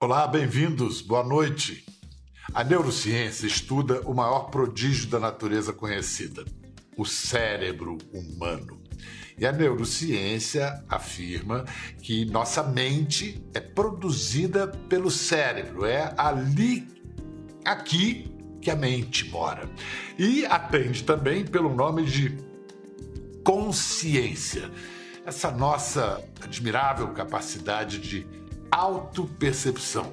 Olá, bem-vindos, boa noite. A neurociência estuda o maior prodígio da natureza conhecida, o cérebro humano. E a neurociência afirma que nossa mente é produzida pelo cérebro, é ali, aqui, que a mente mora. E atende também pelo nome de consciência, essa nossa admirável capacidade de autopercepção.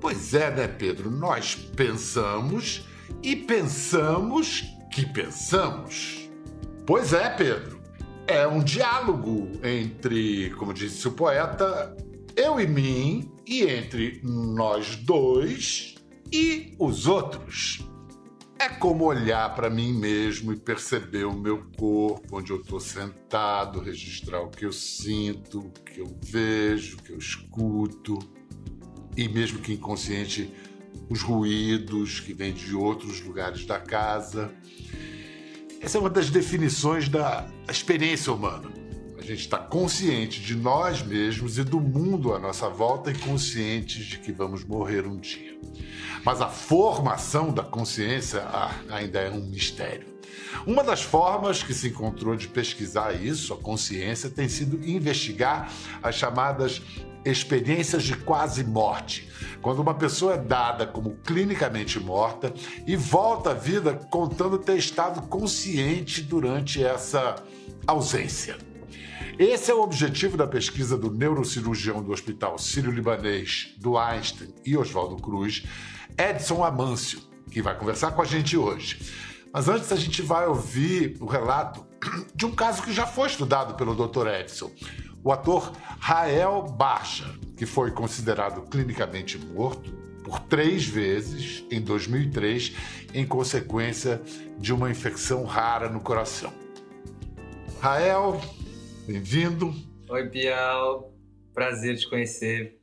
Pois é, né, Pedro? Nós pensamos e pensamos que pensamos. Pois é, Pedro é um diálogo entre, como disse o poeta, eu e mim, e entre nós dois e os outros. É como olhar para mim mesmo e perceber o meu corpo, onde eu estou sentado, registrar o que eu sinto, o que eu vejo, o que eu escuto, e mesmo que inconsciente, os ruídos que vêm de outros lugares da casa. Essa é uma das definições da experiência humana. Gente está consciente de nós mesmos e do mundo à nossa volta e conscientes de que vamos morrer um dia. Mas a formação da consciência ah, ainda é um mistério. Uma das formas que se encontrou de pesquisar isso, a consciência, tem sido investigar as chamadas experiências de quase morte, quando uma pessoa é dada como clinicamente morta e volta à vida contando ter estado consciente durante essa ausência. Esse é o objetivo da pesquisa do neurocirurgião do Hospital Sírio-Libanês, do Einstein e Oswaldo Cruz, Edson Amâncio, que vai conversar com a gente hoje. Mas antes a gente vai ouvir o relato de um caso que já foi estudado pelo Dr. Edson o ator Rael Barcha, que foi considerado clinicamente morto por três vezes em 2003 em consequência de uma infecção rara no coração. Rael, bem-vindo. Oi, Bial. Prazer te conhecer.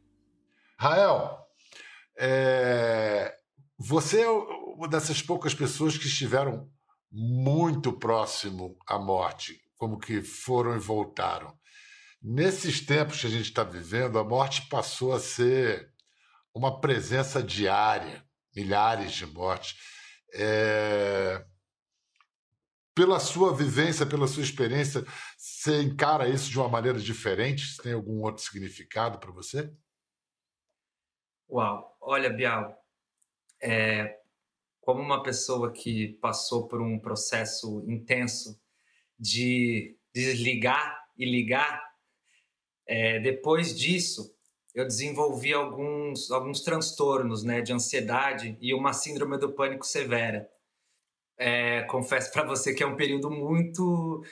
Rael, é... você é uma dessas poucas pessoas que estiveram muito próximo à morte, como que foram e voltaram. Nesses tempos que a gente está vivendo, a morte passou a ser uma presença diária, milhares de mortes. É... Pela sua vivência, pela sua experiência, você encara isso de uma maneira diferente? Tem algum outro significado para você? Uau! Olha, Bial, é... como uma pessoa que passou por um processo intenso de desligar e ligar é, depois disso, eu desenvolvi alguns, alguns transtornos né, de ansiedade e uma síndrome do pânico severa. É, confesso para você que é um período muito,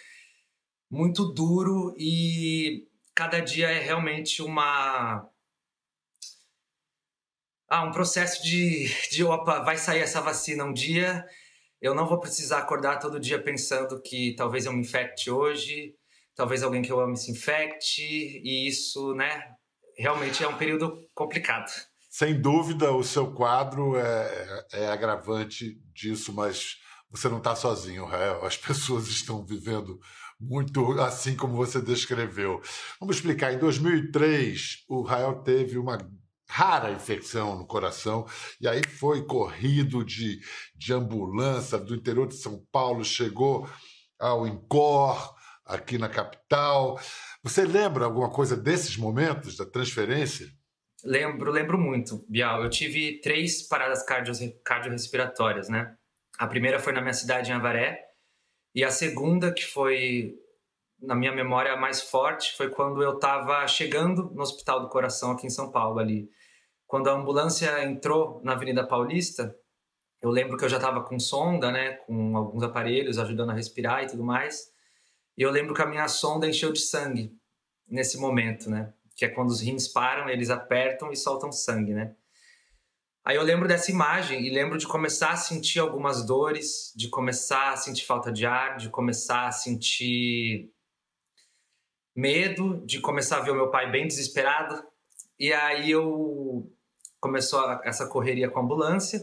muito duro e cada dia é realmente uma. Ah, um processo de, de opa, vai sair essa vacina um dia, eu não vou precisar acordar todo dia pensando que talvez eu me infecte hoje, talvez alguém que eu ame se infecte, e isso, né, realmente é um período complicado. Sem dúvida, o seu quadro é, é agravante disso, mas você não está sozinho, Rael. As pessoas estão vivendo muito assim como você descreveu. Vamos explicar. Em 2003, o Rael teve uma rara infecção no coração e aí foi corrido de, de ambulância do interior de São Paulo, chegou ao INCOR, aqui na capital. Você lembra alguma coisa desses momentos da transferência? Lembro, lembro muito, Bial. Eu tive três paradas cardiorrespiratórias, né? A primeira foi na minha cidade, em Avaré, e a segunda, que foi na minha memória mais forte, foi quando eu estava chegando no Hospital do Coração aqui em São Paulo ali. Quando a ambulância entrou na Avenida Paulista, eu lembro que eu já estava com sonda, né, com alguns aparelhos ajudando a respirar e tudo mais. E eu lembro que a minha sonda encheu de sangue nesse momento, né? Que é quando os rins param, eles apertam e soltam sangue, né? Aí eu lembro dessa imagem e lembro de começar a sentir algumas dores, de começar a sentir falta de ar, de começar a sentir medo, de começar a ver o meu pai bem desesperado. E aí eu começou essa correria com a ambulância.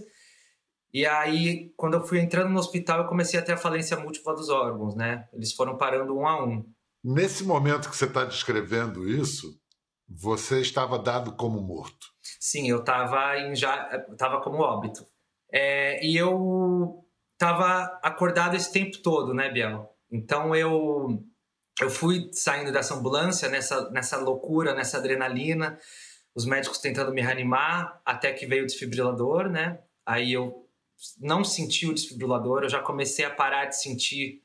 E aí, quando eu fui entrando no hospital, eu comecei a ter a falência múltipla dos órgãos, né? Eles foram parando um a um. Nesse momento que você está descrevendo isso, Você estava dado como morto. Sim, eu estava já estava como óbito. É, e eu estava acordado esse tempo todo, né, Biel? Então eu eu fui saindo dessa ambulância nessa nessa loucura, nessa adrenalina, os médicos tentando me reanimar, até que veio o desfibrilador, né? Aí eu não senti o desfibrilador, eu já comecei a parar de sentir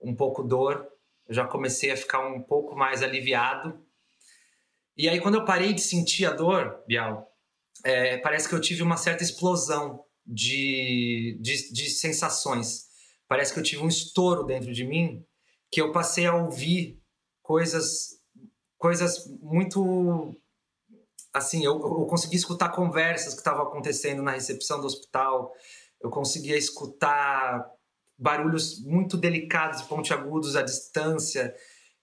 um pouco dor, eu já comecei a ficar um pouco mais aliviado. E aí, quando eu parei de sentir a dor, Bial, é, parece que eu tive uma certa explosão de, de, de sensações. Parece que eu tive um estouro dentro de mim que eu passei a ouvir coisas coisas muito assim eu, eu consegui escutar conversas que estavam acontecendo na recepção do hospital eu conseguia escutar barulhos muito delicados e pontiagudos à distância.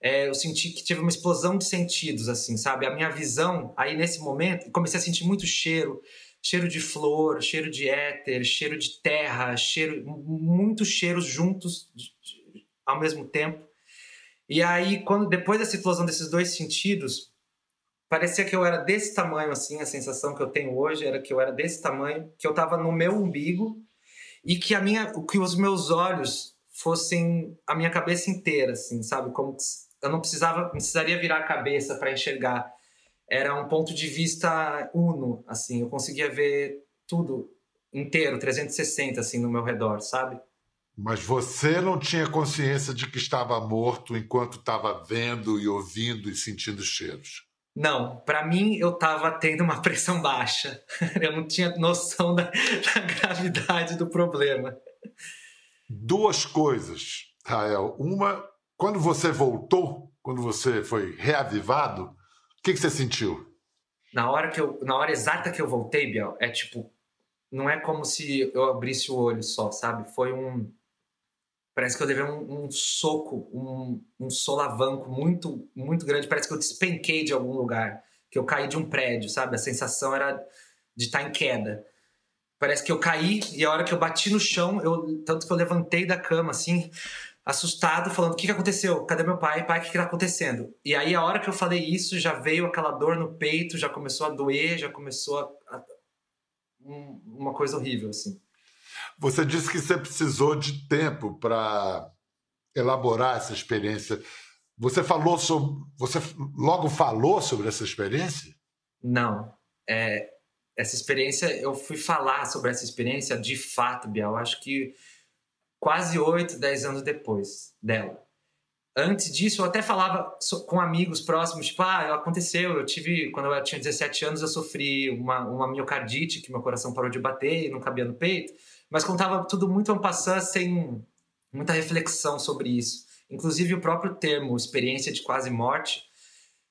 É, eu senti que tive uma explosão de sentidos, assim, sabe? A minha visão, aí nesse momento, comecei a sentir muito cheiro, cheiro de flor, cheiro de éter, cheiro de terra, cheiro, muitos cheiros juntos de, de, ao mesmo tempo. E aí, quando depois dessa explosão desses dois sentidos, parecia que eu era desse tamanho, assim, a sensação que eu tenho hoje era que eu era desse tamanho, que eu estava no meu umbigo e que a minha, que os meus olhos fossem a minha cabeça inteira, assim, sabe? Como eu não precisava, precisaria virar a cabeça para enxergar. Era um ponto de vista uno, assim, eu conseguia ver tudo inteiro, 360 assim no meu redor, sabe? Mas você não tinha consciência de que estava morto enquanto estava vendo e ouvindo e sentindo cheiros? Não, para mim eu estava tendo uma pressão baixa. Eu não tinha noção da, da, gravidade do problema. Duas coisas, Rael. Uma, quando você voltou, quando você foi reavivado, o que, que você sentiu? Na hora que eu, na hora exata que eu voltei, Biel, é tipo, não é como se eu abrisse o olho só, sabe? Foi um Parece que eu levei um, um soco, um, um, solavanco muito, muito grande. Parece que eu despenquei de algum lugar, que eu caí de um prédio, sabe? A sensação era de estar em queda. Parece que eu caí e a hora que eu bati no chão, eu, tanto que eu levantei da cama, assim, assustado, falando: O que, que aconteceu? Cadê meu pai? Pai, o que, que tá acontecendo? E aí, a hora que eu falei isso, já veio aquela dor no peito, já começou a doer, já começou a. a um, uma coisa horrível, assim. Você disse que você precisou de tempo para elaborar essa experiência. Você falou sobre, você logo falou sobre essa experiência? Não. É, essa experiência, eu fui falar sobre essa experiência de fato, Biel. Acho que quase oito, dez anos depois dela. Antes disso, eu até falava com amigos próximos, tipo, ah, aconteceu, eu tive, quando eu tinha 17 anos, eu sofri uma, uma miocardite, que meu coração parou de bater e não cabia no peito mas contava tudo muito ampassando, sem muita reflexão sobre isso. Inclusive o próprio termo experiência de quase morte,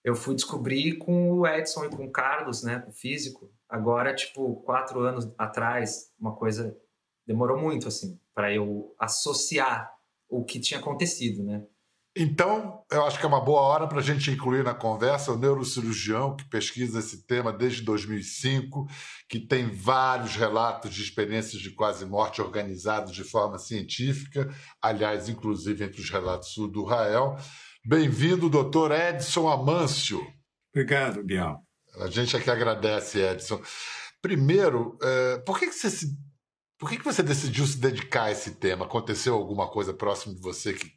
eu fui descobrir com o Edson e com o Carlos, né, o físico. Agora, tipo, quatro anos atrás, uma coisa demorou muito assim para eu associar o que tinha acontecido, né? Então, eu acho que é uma boa hora para a gente incluir na conversa o neurocirurgião que pesquisa esse tema desde 2005, que tem vários relatos de experiências de quase morte organizados de forma científica, aliás, inclusive entre os relatos do Rael. Bem-vindo, doutor Edson Amâncio. Obrigado, Bial. A gente é que agradece, Edson. Primeiro, é, por que, que você se por que, que você decidiu se dedicar a esse tema? Aconteceu alguma coisa próximo de você que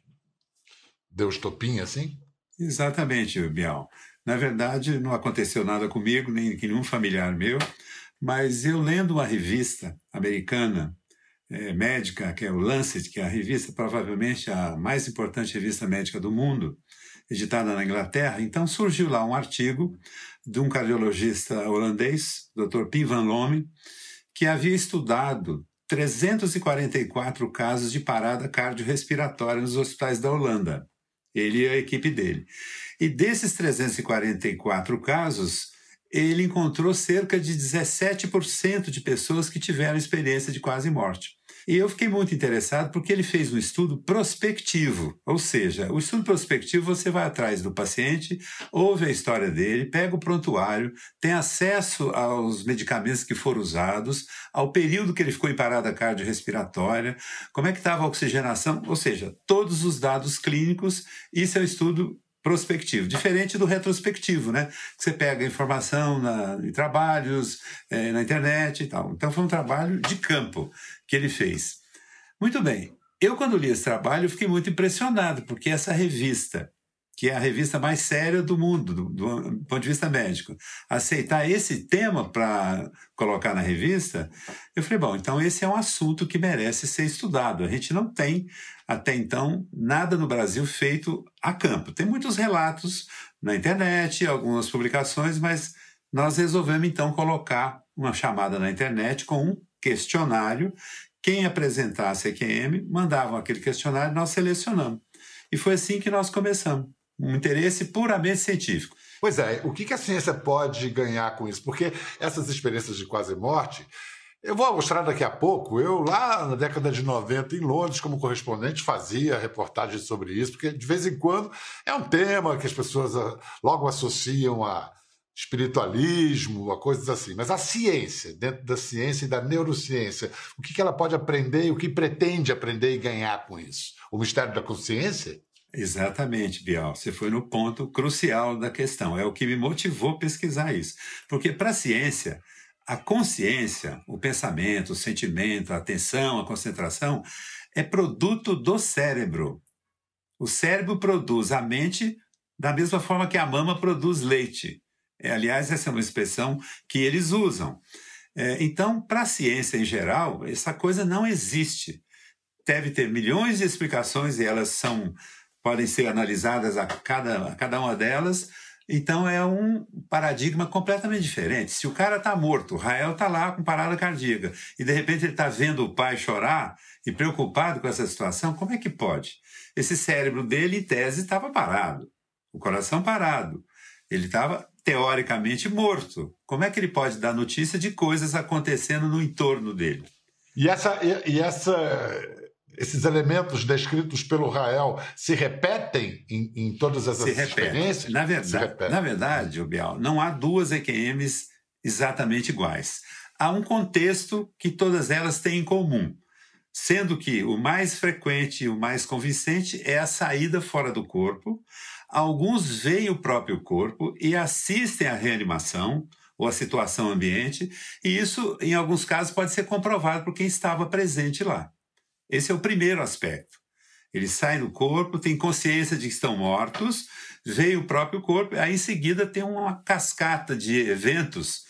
deu estopim assim? Exatamente, Bial. Na verdade, não aconteceu nada comigo, nem com nenhum familiar meu, mas eu lendo uma revista americana é, médica, que é o Lancet, que é a revista, provavelmente a mais importante revista médica do mundo, editada na Inglaterra, então surgiu lá um artigo de um cardiologista holandês, Dr. Pim van Lomme, que havia estudado 344 casos de parada cardiorrespiratória nos hospitais da Holanda ele e a equipe dele. E desses 344 casos, ele encontrou cerca de 17% de pessoas que tiveram experiência de quase morte. E eu fiquei muito interessado porque ele fez um estudo prospectivo, ou seja, o estudo prospectivo você vai atrás do paciente, ouve a história dele, pega o prontuário, tem acesso aos medicamentos que foram usados, ao período que ele ficou em parada cardiorrespiratória, como é que estava a oxigenação, ou seja, todos os dados clínicos. Isso é um estudo prospectivo, diferente do retrospectivo, né? Que você pega informação na, em trabalhos, é, na internet e tal. Então foi um trabalho de campo que ele fez. Muito bem. Eu, quando li esse trabalho, fiquei muito impressionado, porque essa revista, que é a revista mais séria do mundo, do, do ponto de vista médico, aceitar esse tema para colocar na revista, eu falei, bom, então esse é um assunto que merece ser estudado. A gente não tem, até então, nada no Brasil feito a campo. Tem muitos relatos na internet, algumas publicações, mas nós resolvemos então colocar uma chamada na internet com um questionário. Quem apresentasse a EQM mandava aquele questionário, nós selecionamos. E foi assim que nós começamos um interesse puramente científico. Pois é, o que a ciência pode ganhar com isso? Porque essas experiências de quase morte, eu vou mostrar daqui a pouco. Eu, lá na década de 90, em Londres, como correspondente, fazia reportagens sobre isso, porque de vez em quando é um tema que as pessoas ah, logo associam a espiritualismo, a coisas assim. Mas a ciência, dentro da ciência e da neurociência, o que ela pode aprender e o que pretende aprender e ganhar com isso? O mistério da consciência? Exatamente, Bial. Você foi no ponto crucial da questão. É o que me motivou a pesquisar isso. Porque para a ciência, a consciência, o pensamento, o sentimento, a atenção, a concentração, é produto do cérebro. O cérebro produz a mente da mesma forma que a mama produz leite. É, aliás, essa é uma expressão que eles usam. É, então, para a ciência em geral, essa coisa não existe. Deve ter milhões de explicações e elas são podem ser analisadas a cada, a cada uma delas. Então é um paradigma completamente diferente. Se o cara está morto, o Rael está lá com parada cardíaca, e de repente ele está vendo o pai chorar e preocupado com essa situação, como é que pode? Esse cérebro dele, em tese, estava parado, o coração parado. Ele estava teoricamente morto. Como é que ele pode dar notícia de coisas acontecendo no entorno dele? E essa, e, e essa esses elementos descritos pelo Rael se repetem em, em todas essas se experiências? Na verdade, na verdade, Bial, não há duas EQMs exatamente iguais. Há um contexto que todas elas têm em comum, sendo que o mais frequente e o mais convincente é a saída fora do corpo. Alguns veem o próprio corpo e assistem à reanimação ou à situação ambiente, e isso, em alguns casos, pode ser comprovado por quem estava presente lá. Esse é o primeiro aspecto. Eles saem do corpo, têm consciência de que estão mortos, veio o próprio corpo, aí em seguida tem uma cascata de eventos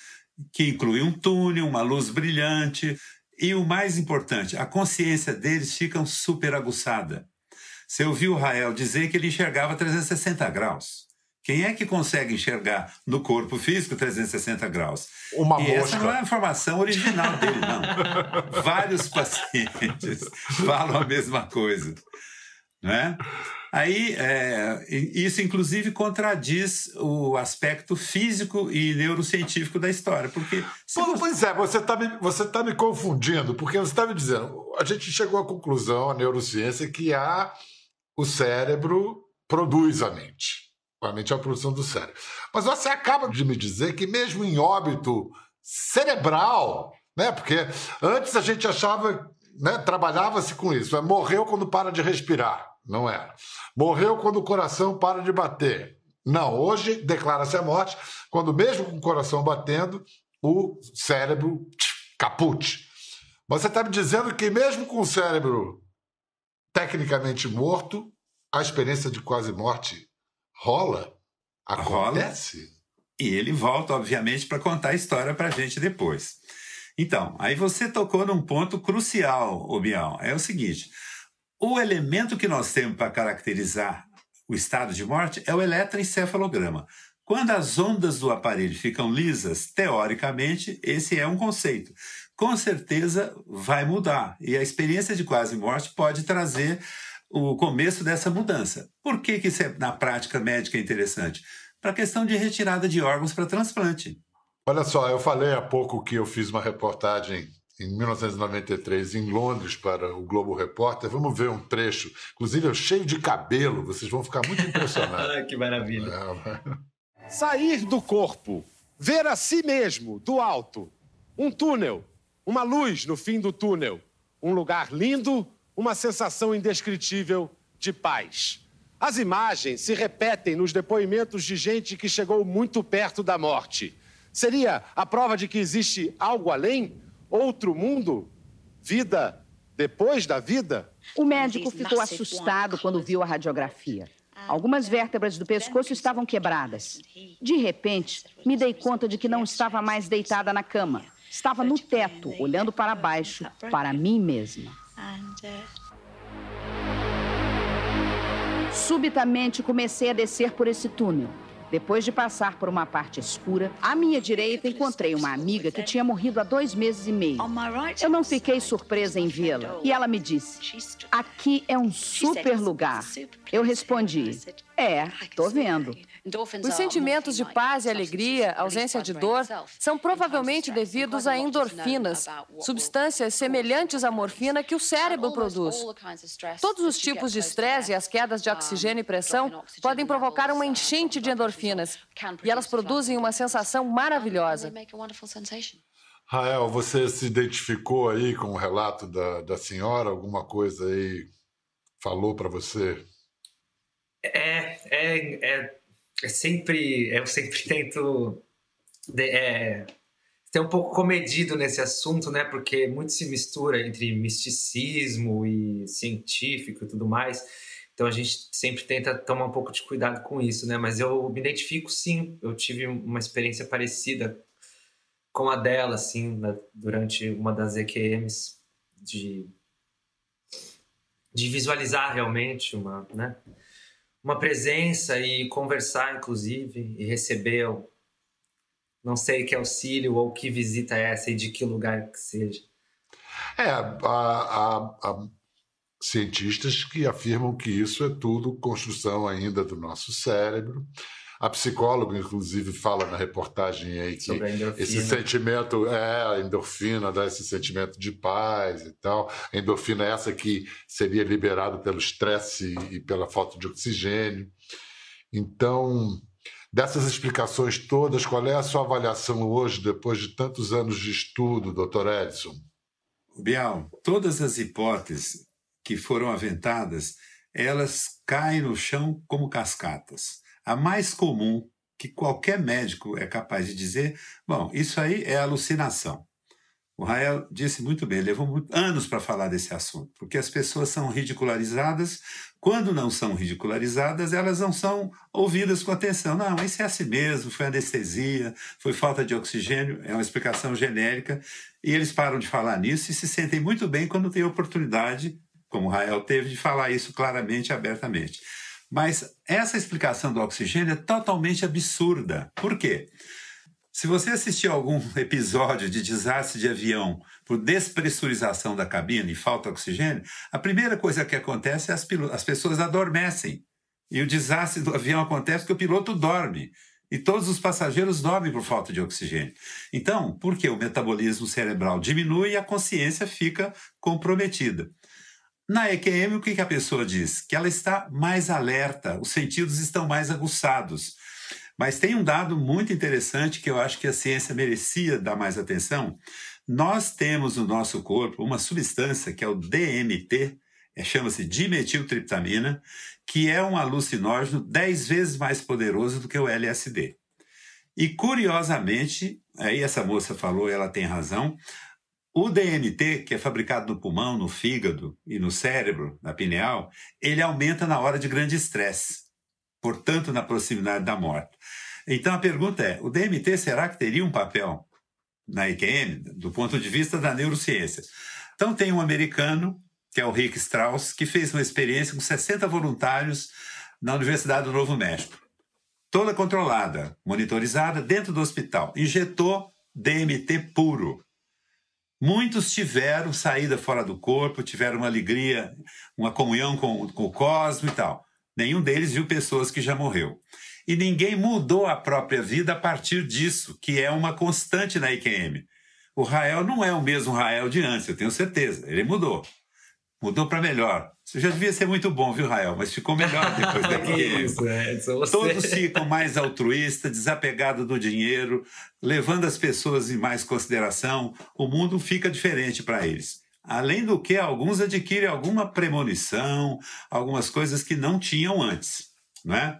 que inclui um túnel, uma luz brilhante e o mais importante, a consciência deles fica super aguçada. Você ouviu o Rael dizer que ele enxergava 360 graus. Quem é que consegue enxergar no corpo físico 360 graus? Uma e mosca. essa não é a informação original dele, não. Vários pacientes falam a mesma coisa. Né? Aí, é, isso inclusive contradiz o aspecto físico e neurocientífico da história, porque... Pô, Pois é, você está me, você tá me confundindo, porque você está me dizendo, a gente chegou à conclusão, a neurociência, que há o cérebro produz a mente. A mente é a produção do cérebro. Mas você acaba de me dizer que mesmo em óbito cerebral, né? Porque antes a gente achava, né, trabalhava-se com isso, é, morreu quando para de respirar, não era. Morreu quando o coração para de bater. Não, hoje declara-se a morte quando mesmo com o coração batendo, o cérebro capute. Você está me dizendo que mesmo com o cérebro tecnicamente morto, a experiência de quase morte rola, acontece. Rola. E ele volta, obviamente, para contar a história para a gente depois. Então, aí você tocou num ponto crucial, Obial. É o seguinte: o elemento que nós temos para caracterizar o estado de morte é o eletroencefalograma. Quando as ondas do aparelho ficam lisas, teoricamente, esse é um conceito. Com certeza vai mudar. E a experiência de quase morte pode trazer o começo dessa mudança. Por que, que isso é, na prática médica é interessante? Para a questão de retirada de órgãos para transplante. Olha só, eu falei há pouco que eu fiz uma reportagem em 1993 em Londres para o Globo Repórter. Vamos ver um trecho. Inclusive, eu cheio de cabelo, vocês vão ficar muito impressionados. que maravilha. É, Sair do corpo, ver a si mesmo, do alto. Um túnel, uma luz no fim do túnel. Um lugar lindo uma sensação indescritível de paz. As imagens se repetem nos depoimentos de gente que chegou muito perto da morte. Seria a prova de que existe algo além? Outro mundo? Vida depois da vida? O médico ficou assustado quando viu a radiografia. Algumas vértebras do pescoço estavam quebradas. De repente, me dei conta de que não estava mais deitada na cama. Estava no teto, olhando para baixo, para mim mesma. Subitamente comecei a descer por esse túnel. Depois de passar por uma parte escura, à minha direita encontrei uma amiga que tinha morrido há dois meses e meio. Eu não fiquei surpresa em vê-la e ela me disse: Aqui é um super lugar. Eu respondi: É, tô vendo. Os sentimentos de paz e alegria, ausência de dor, são provavelmente devidos a endorfinas, substâncias semelhantes à morfina que o cérebro produz. Todos os tipos de estresse e as quedas de oxigênio e pressão podem provocar uma enchente de endorfinas, e elas produzem uma sensação maravilhosa. Rael, você se identificou aí com o relato da, da senhora? Alguma coisa aí falou para você? É, é, é é sempre. Eu sempre tento. É, ser um pouco comedido nesse assunto, né? Porque muito se mistura entre misticismo e científico e tudo mais. Então a gente sempre tenta tomar um pouco de cuidado com isso, né? Mas eu me identifico sim. Eu tive uma experiência parecida com a dela, assim, na, durante uma das EQMs, de, de visualizar realmente uma, né? Uma presença e conversar, inclusive, e receber, não sei que auxílio ou que visita é essa e de que lugar que seja. É, há, cientistas que afirmam que isso é tudo construção ainda do nosso cérebro a psicóloga, inclusive, fala na reportagem aí que esse sentimento é a endorfina, dá esse sentimento de paz e tal. A endorfina é essa que seria liberada pelo estresse e pela falta de oxigênio. Então, dessas explicações todas, qual é a sua avaliação hoje, depois de tantos anos de estudo, doutor Edson? Bial, todas as hipóteses que foram aventadas, elas caem no chão como cascatas. A mais comum, que qualquer médico é capaz de dizer, bom, isso aí é alucinação. O Rael disse muito bem, levou anos para falar desse assunto, porque as pessoas são ridicularizadas. Quando não são ridicularizadas, elas não são ouvidas com atenção. Não, isso é assim mesmo, foi anestesia, foi falta de oxigênio, é uma explicação genérica. E eles param de falar nisso e se sentem muito bem quando têm oportunidade, como o Rael teve, de falar isso claramente e abertamente. Mas essa explicação do oxigênio é totalmente absurda. Por quê? Se você assistir algum episódio de desastre de avião por despressurização da cabine e falta oxigênio, a primeira coisa que acontece é as, as pessoas adormecem. E o desastre do avião acontece porque o piloto dorme. E todos os passageiros dormem por falta de oxigênio. Então, por que o metabolismo cerebral diminui e a consciência fica comprometida? Na EQM, o que a pessoa diz? Que ela está mais alerta, os sentidos estão mais aguçados. Mas tem um dado muito interessante que eu acho que a ciência merecia dar mais atenção. Nós temos no nosso corpo uma substância que é o DMT, é, chama-se dimetiltriptamina, que é um alucinógeno 10 vezes mais poderoso do que o LSD. E curiosamente, aí essa moça falou, ela tem razão, o DMT, que é fabricado no pulmão, no fígado e no cérebro, na pineal, ele aumenta na hora de grande estresse, portanto, na proximidade da morte. Então a pergunta é: o DMT será que teria um papel na IQM, do ponto de vista da neurociência? Então tem um americano, que é o Rick Strauss, que fez uma experiência com 60 voluntários na Universidade do Novo México. Toda controlada, monitorizada, dentro do hospital. Injetou DMT puro Muitos tiveram saída fora do corpo, tiveram uma alegria, uma comunhão com, com o cosmos e tal. Nenhum deles viu pessoas que já morreu. E ninguém mudou a própria vida a partir disso, que é uma constante na IQM. O Rael não é o mesmo Rael de antes, eu tenho certeza. Ele mudou. Mudou para melhor. Isso já devia ser muito bom, viu, Rael? Mas ficou melhor depois daquilo. Isso, é, Todos ficam mais altruístas, desapegados do dinheiro, levando as pessoas em mais consideração. O mundo fica diferente para eles. Além do que, alguns adquirem alguma premonição, algumas coisas que não tinham antes, né?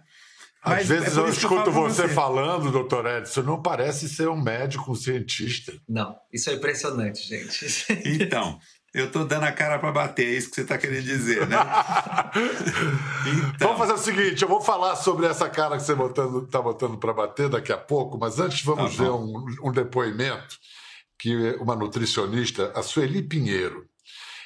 Às vezes é eu escuto eu você, você, falando, doutor Edson, não parece ser um médico, um cientista. Não, isso é impressionante, gente. Então, eu estou dando a cara para bater, é isso que você está querendo dizer, né? então... Vamos fazer o seguinte, eu vou falar sobre essa cara que você está botando, tá botando para bater daqui a pouco, mas antes vamos tá ver um, um depoimento que uma nutricionista, a Sueli Pinheiro,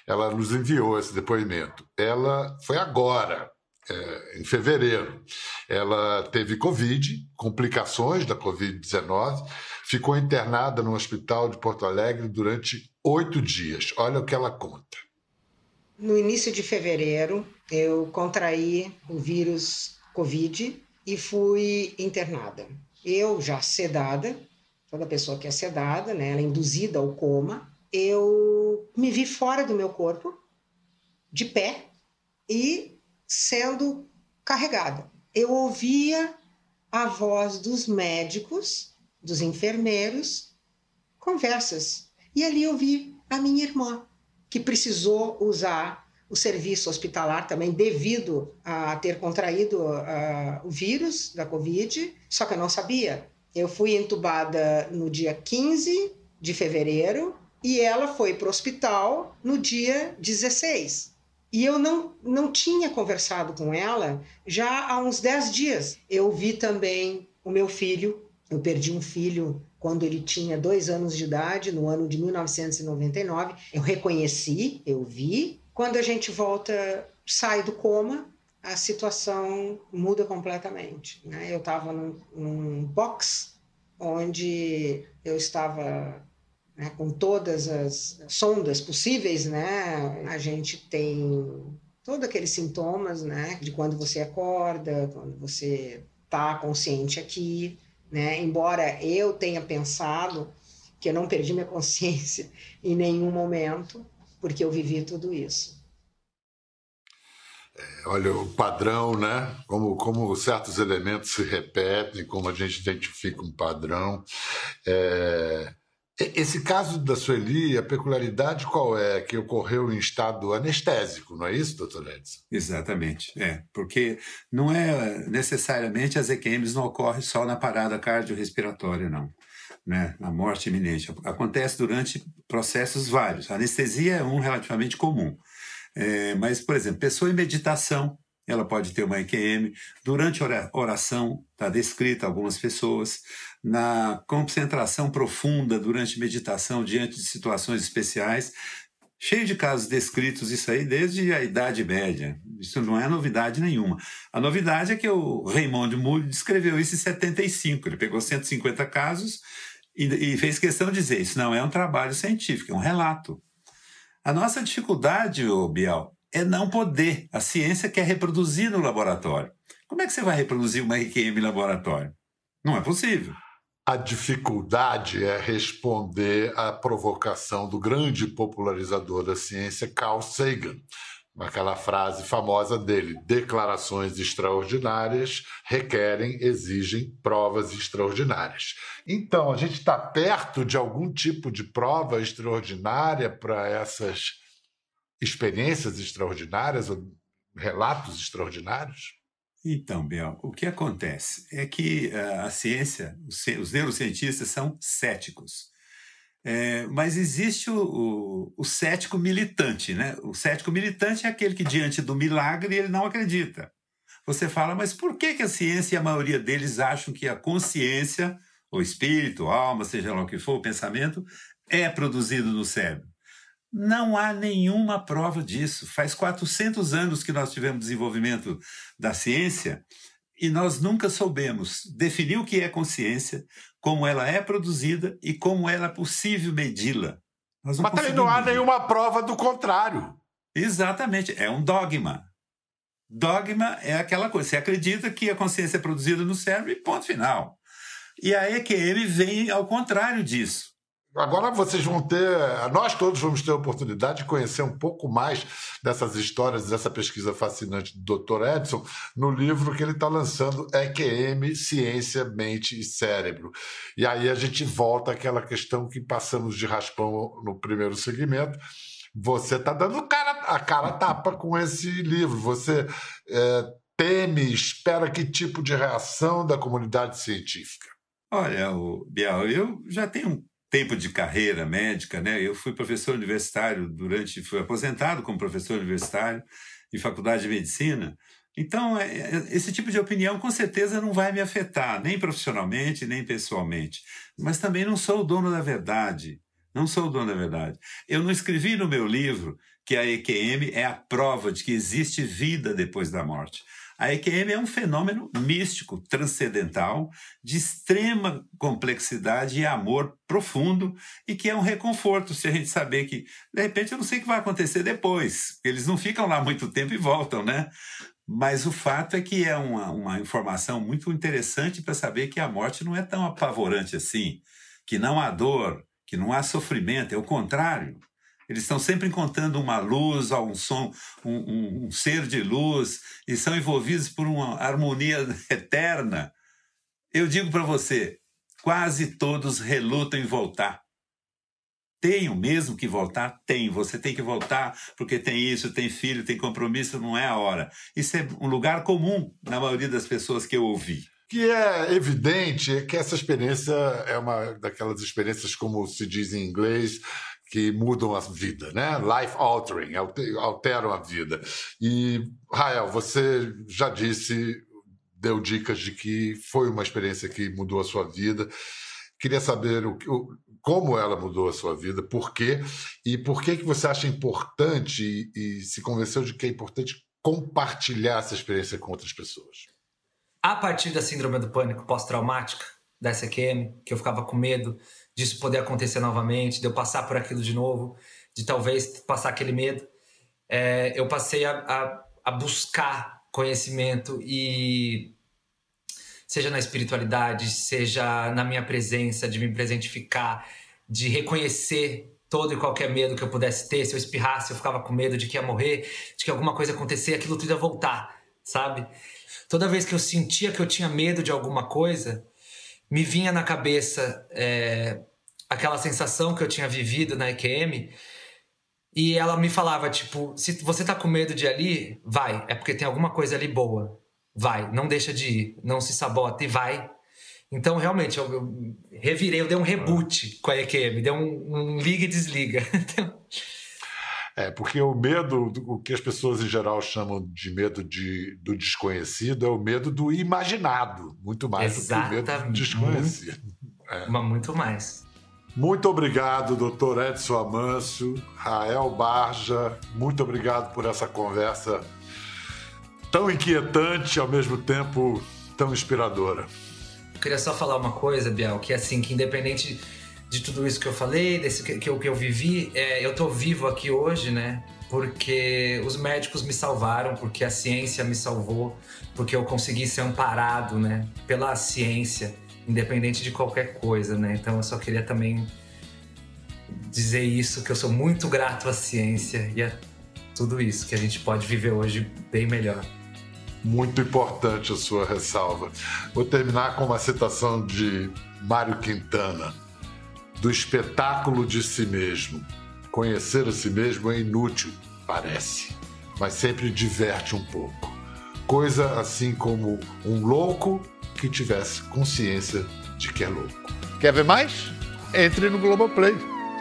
ela nos enviou esse depoimento. Ela foi agora, é, em fevereiro. Ela teve Covid, complicações da Covid-19, ficou internada no hospital de Porto Alegre durante oito dias. Olha o que ela conta. No início de fevereiro, eu contraí o vírus Covid e fui internada. Eu, já sedada, toda pessoa que é sedada, né, ela é induzida ao coma, eu me vi fora do meu corpo, de pé, e sendo carregada. Eu ouvia a voz dos médicos, dos enfermeiros, conversas. E ali eu vi a minha irmã, que precisou usar o serviço hospitalar também devido a ter contraído uh, o vírus da Covid, só que eu não sabia. Eu fui entubada no dia 15 de fevereiro e ela foi para o hospital no dia 16. E eu não, não tinha conversado com ela já há uns 10 dias. Eu vi também o meu filho, eu perdi um filho quando ele tinha dois anos de idade, no ano de 1999. Eu reconheci, eu vi. Quando a gente volta, sai do coma, a situação muda completamente. Né? Eu estava num, num box onde eu estava né, com todas as sondas possíveis, né, a gente tem todos aqueles sintomas, né, de quando você acorda, quando você está consciente aqui, né, embora eu tenha pensado que eu não perdi minha consciência em nenhum momento, porque eu vivi tudo isso. É, olha, o padrão, né? Como, como certos elementos se repetem, como a gente identifica um padrão. É, esse caso da Sueli, a peculiaridade qual é? Que ocorreu em estado anestésico, não é isso, doutor Edson? Exatamente, é. Porque não é necessariamente as EQMs não ocorrem só na parada cardiorrespiratória, não. Né, na morte iminente. Acontece durante processos vários. A anestesia é um relativamente comum. É, mas, por exemplo, pessoa em meditação, ela pode ter uma EQM. Durante oração, está descrita algumas pessoas. Na concentração profunda, durante meditação, diante de situações especiais, cheio de casos descritos isso aí desde a Idade Média. Isso não é novidade nenhuma. A novidade é que o Raymond Moore descreveu isso em 75. Ele pegou 150 casos e, e fez questão de dizer: isso não é um trabalho científico, é um relato. A nossa dificuldade, Biel, é não poder. A ciência quer reproduzir no laboratório. Como é que você vai reproduzir uma RQM em laboratório? Não é possível. A dificuldade é responder à provocação do grande popularizador da ciência, Carl Sagan, aquela frase famosa dele: declarações extraordinárias requerem, exigem provas extraordinárias. Então, a gente está perto de algum tipo de prova extraordinária para essas experiências extraordinárias ou relatos extraordinários? Então, Bel, o que acontece é que uh, a ciência, os, neurocientistas são céticos. É, mas existe o, o, o, cético militante, né? O cético militante é aquele que, diante do milagre, ele não acredita. Você fala, mas por que, que a ciência e a maioria deles acham que a consciência, o espírito, alma, seja lá o que for, o pensamento, é produzido no cérebro? Não há nenhuma prova disso. Faz 400 anos que nós tivemos desenvolvimento da ciência e nós nunca soubemos definir o que é consciência, como ela é produzida e como ela é possível medi-la. Mas também não há medir. nenhuma prova do contrário. Exatamente, é um dogma. Dogma é aquela coisa, você acredita que a consciência é produzida no cérebro e ponto final. E a EQM vem ao contrário disso. Agora vocês vão ter, nós todos vamos ter a oportunidade de conhecer um pouco mais dessas histórias, dessa pesquisa fascinante do Dr. Edson, no livro que ele está lançando, EQM, Ciência, Mente e Cérebro. E aí a gente volta àquela questão que passamos de raspão no primeiro segmento, você está dando cara, a cara tapa com esse livro. Você é, teme, espera que tipo de reação da comunidade científica? Olha, o Bial, eu já tenho tempo de carreira médica, né? Eu fui professor universitário durante, fui aposentado como professor universitário em faculdade de medicina. Então, é, é, esse tipo de opinião com certeza não vai me afetar, nem profissionalmente, nem pessoalmente. Mas também não sou o dono da verdade. Não sou o dono da verdade. Eu não escrevi no meu livro que a EQM é a prova de que existe vida depois da morte. A EQM é um fenômeno místico, transcendental, de extrema complexidade e amor profundo, e que é um reconforto se a gente saber que, de repente, eu não sei o que vai acontecer depois. Eles não ficam lá muito tempo e voltam, né? Mas o fato é que é uma, uma informação muito interessante para saber que a morte não é tão apavorante assim, que não há dor, que não há sofrimento, é o contrário. Eles estão sempre encontrando uma luz, um som, um, um, um ser de luz, e são envolvidos por uma harmonia eterna. Eu digo para você, quase todos relutam em voltar. Tenho mesmo que voltar? Tem. Você tem que voltar porque tem isso, tem filho, tem compromisso, não é a hora. Isso é um lugar comum na maioria das pessoas que eu ouvi. O que é evidente é que essa experiência é uma daquelas experiências, como se diz em inglês, que mudam a vida, né? Life altering, alteram a vida. E, Rael, você já disse, deu dicas de que foi uma experiência que mudou a sua vida. Queria saber o, o, como ela mudou a sua vida, por quê, e por que, que você acha importante e, e se convenceu de que é importante compartilhar essa experiência com outras pessoas. A partir da síndrome do pânico pós-traumática, da SQM, que eu ficava com medo disso poder acontecer novamente, de eu passar por aquilo de novo, de talvez passar aquele medo, é, eu passei a, a, a buscar conhecimento e seja na espiritualidade, seja na minha presença, de me presentificar, de reconhecer todo e qualquer medo que eu pudesse ter. Se eu espirrasse, eu ficava com medo de que ia morrer, de que alguma coisa acontecer, aquilo tudo ia voltar, sabe? Toda vez que eu sentia que eu tinha medo de alguma coisa, me vinha na cabeça é, aquela sensação que eu tinha vivido na EQM. E ela me falava, tipo, se você tá com medo de ir ali, vai, é porque tem alguma coisa ali boa vai, não deixa de ir, não se sabota e vai. Então, realmente, eu, eu revirei, eu dei um reboot com a EQM, dei um, um liga e desliga. É, porque o medo, o que as pessoas em geral chamam de medo de, do desconhecido, é o medo do imaginado, muito mais Exatamente. do que o medo do desconhecido. É. Mas muito mais. Muito obrigado, doutor Edson Amâncio, Rael Barja, muito obrigado por essa conversa tão inquietante ao mesmo tempo tão inspiradora. Eu queria só falar uma coisa, Biel, que é assim, que independente de tudo isso que eu falei, desse que, que, eu, que eu vivi, é, eu tô vivo aqui hoje, né? Porque os médicos me salvaram, porque a ciência me salvou, porque eu consegui ser amparado, né? Pela ciência, independente de qualquer coisa, né? Então eu só queria também dizer isso, que eu sou muito grato à ciência e a tudo isso, que a gente pode viver hoje bem melhor. Muito importante a sua ressalva. Vou terminar com uma citação de Mário Quintana: do espetáculo de si mesmo. Conhecer a si mesmo é inútil, parece, mas sempre diverte um pouco. Coisa assim como um louco que tivesse consciência de que é louco. Quer ver mais? Entre no Globoplay.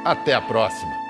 Até a próxima!